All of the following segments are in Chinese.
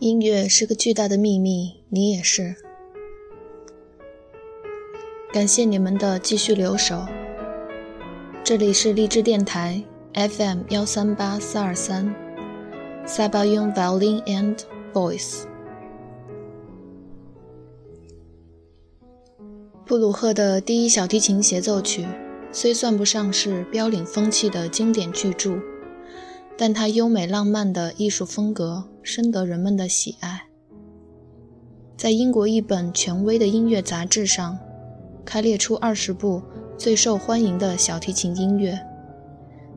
音乐是个巨大的秘密，你也是。感谢你们的继续留守。这里是荔枝电台 FM 幺三八四二三，塞巴雍 Violin and Voice。布鲁赫的第一小提琴协奏曲虽算不上是标领风气的经典巨著。但它优美浪漫的艺术风格深得人们的喜爱。在英国一本权威的音乐杂志上，开列出二十部最受欢迎的小提琴音乐，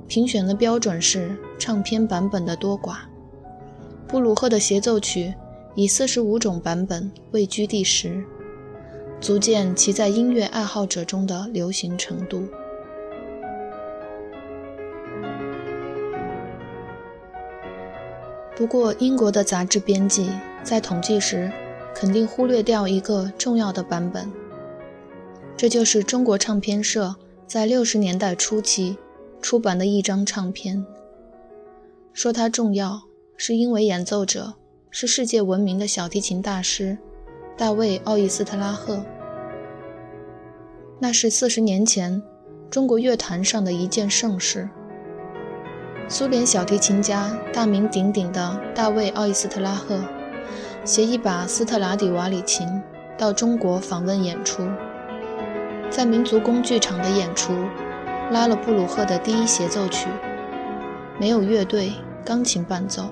评选的标准是唱片版本的多寡。布鲁赫的协奏曲以四十五种版本位居第十，足见其在音乐爱好者中的流行程度。不过，英国的杂志编辑在统计时肯定忽略掉一个重要的版本，这就是中国唱片社在六十年代初期出版的一张唱片。说它重要，是因为演奏者是世界闻名的小提琴大师大卫·奥伊斯特拉赫。那是四十年前中国乐坛上的一件盛事。苏联小提琴家大名鼎鼎的大卫·奥伊斯特拉赫携一把斯特拉迪瓦里琴到中国访问演出，在民族宫剧场的演出拉了布鲁赫的第一协奏曲，没有乐队，钢琴伴奏。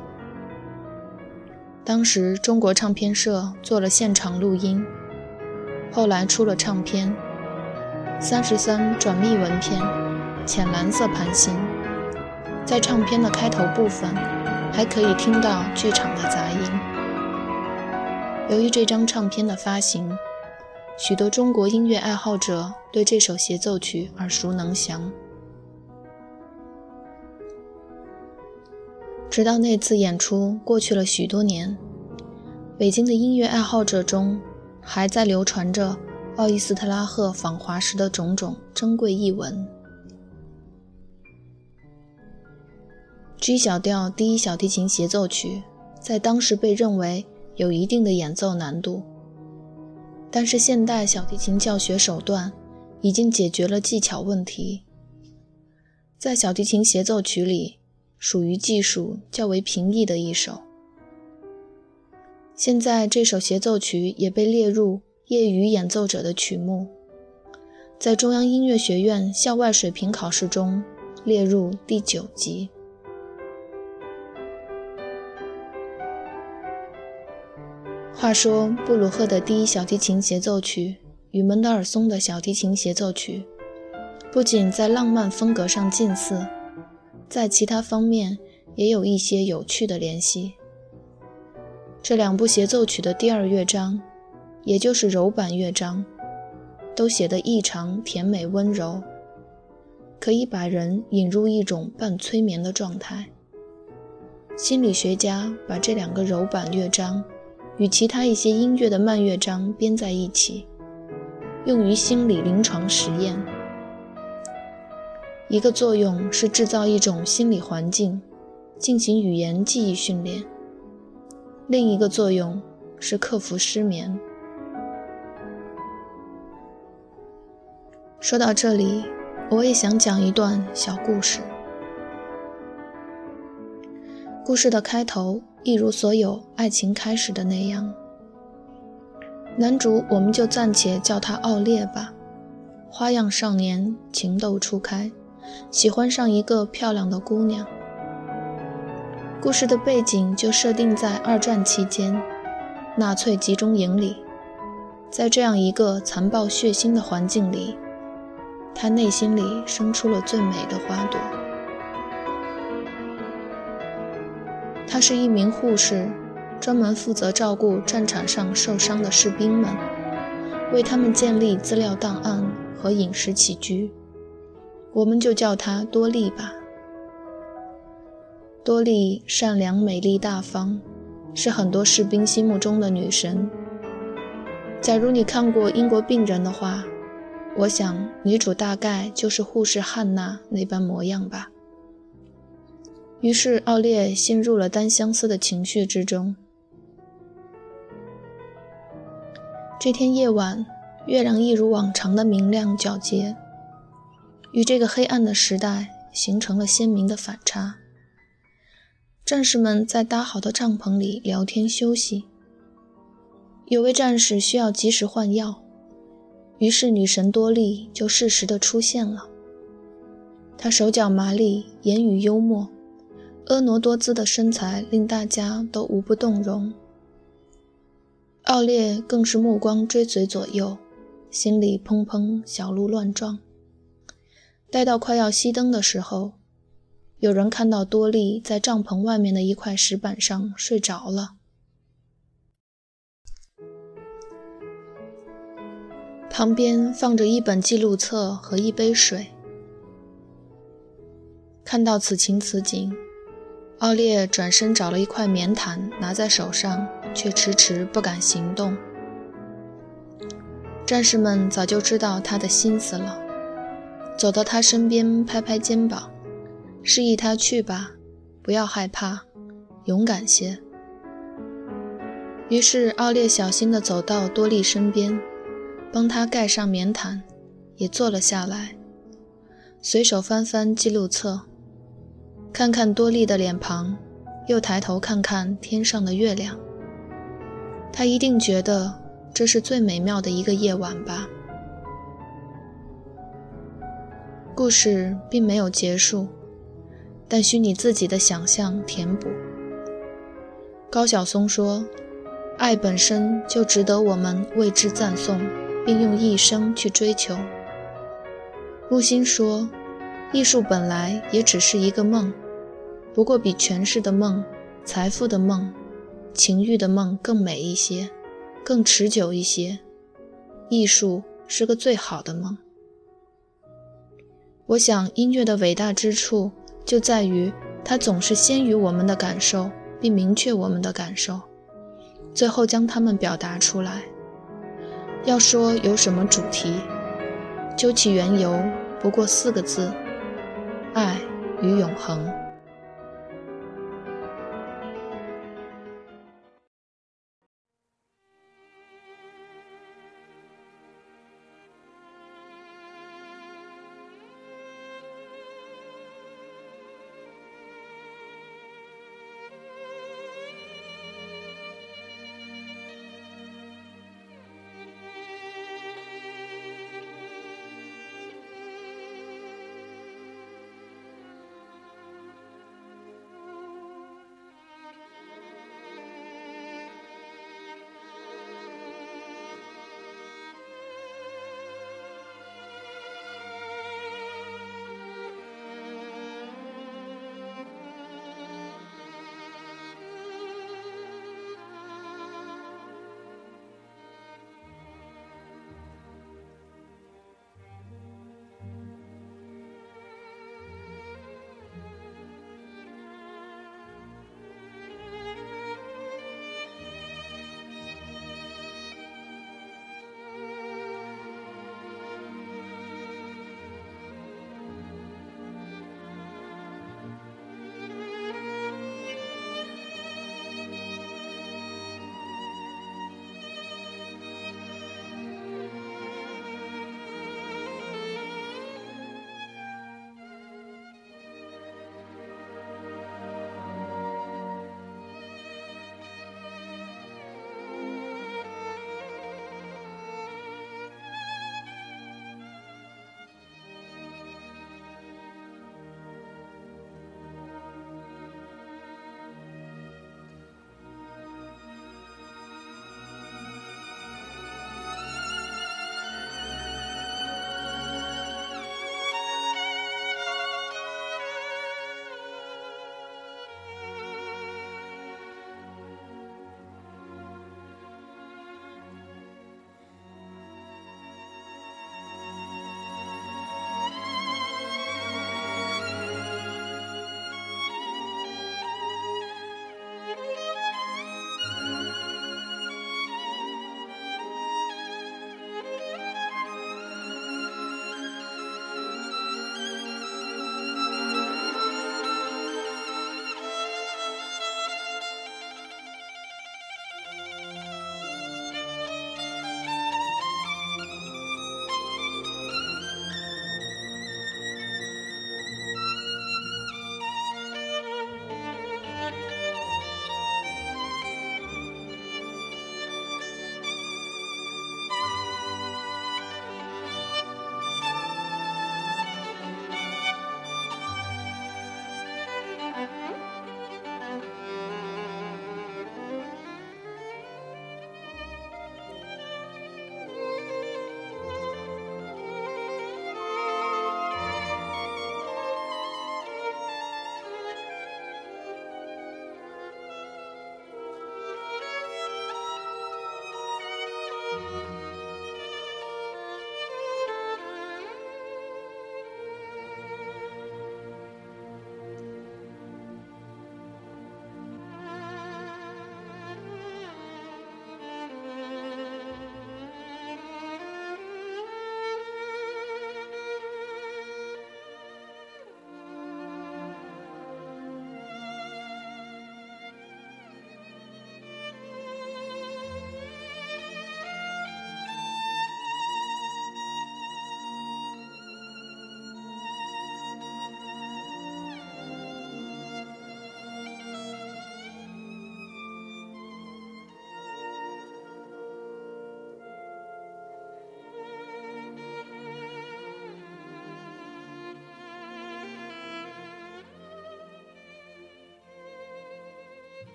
当时中国唱片社做了现场录音，后来出了唱片，三十三转密纹片，浅蓝色盘芯。在唱片的开头部分，还可以听到剧场的杂音。由于这张唱片的发行，许多中国音乐爱好者对这首协奏曲耳熟能详。直到那次演出过去了许多年，北京的音乐爱好者中还在流传着奥伊斯特拉赫访华时的种种珍贵译文。G 小调第一小提琴协奏曲在当时被认为有一定的演奏难度，但是现代小提琴教学手段已经解决了技巧问题。在小提琴协奏曲里，属于技术较为平易的一首。现在这首协奏曲也被列入业余演奏者的曲目，在中央音乐学院校外水平考试中列入第九级。话说，布鲁赫的第一小提琴协奏曲与门德尔松的小提琴协奏曲，不仅在浪漫风格上近似，在其他方面也有一些有趣的联系。这两部协奏曲的第二乐章，也就是柔板乐章，都写得异常甜美温柔，可以把人引入一种半催眠的状态。心理学家把这两个柔板乐章。与其他一些音乐的慢乐章编在一起，用于心理临床实验。一个作用是制造一种心理环境，进行语言记忆训练；另一个作用是克服失眠。说到这里，我也想讲一段小故事。故事的开头。一如所有爱情开始的那样，男主我们就暂且叫他奥烈吧。花样少年，情窦初开，喜欢上一个漂亮的姑娘。故事的背景就设定在二战期间，纳粹集中营里。在这样一个残暴血腥的环境里，他内心里生出了最美的花朵。她是一名护士，专门负责照顾战场上受伤的士兵们，为他们建立资料档案和饮食起居。我们就叫她多莉吧。多莉善良、美丽、大方，是很多士兵心目中的女神。假如你看过《英国病人》的话，我想女主大概就是护士汉娜那般模样吧。于是，奥列陷入了单相思的情绪之中。这天夜晚，月亮一如往常的明亮皎洁，与这个黑暗的时代形成了鲜明的反差。战士们在搭好的帐篷里聊天休息。有位战士需要及时换药，于是女神多莉就适时地出现了。她手脚麻利，言语幽默。婀娜多姿的身材令大家都无不动容，奥列更是目光追随左右，心里砰砰小鹿乱撞。待到快要熄灯的时候，有人看到多莉在帐篷外面的一块石板上睡着了，旁边放着一本记录册和一杯水。看到此情此景。奥列转身找了一块棉毯，拿在手上，却迟迟不敢行动。战士们早就知道他的心思了，走到他身边，拍拍肩膀，示意他去吧，不要害怕，勇敢些。于是奥列小心地走到多莉身边，帮他盖上棉毯，也坐了下来，随手翻翻记录册。看看多莉的脸庞，又抬头看看天上的月亮。他一定觉得这是最美妙的一个夜晚吧。故事并没有结束，但需你自己的想象填补。高晓松说：“爱本身就值得我们为之赞颂，并用一生去追求。”木心说。艺术本来也只是一个梦，不过比权势的梦、财富的梦、情欲的梦更美一些，更持久一些。艺术是个最好的梦。我想，音乐的伟大之处就在于它总是先于我们的感受，并明确我们的感受，最后将它们表达出来。要说有什么主题，究其缘由，不过四个字。爱与永恒。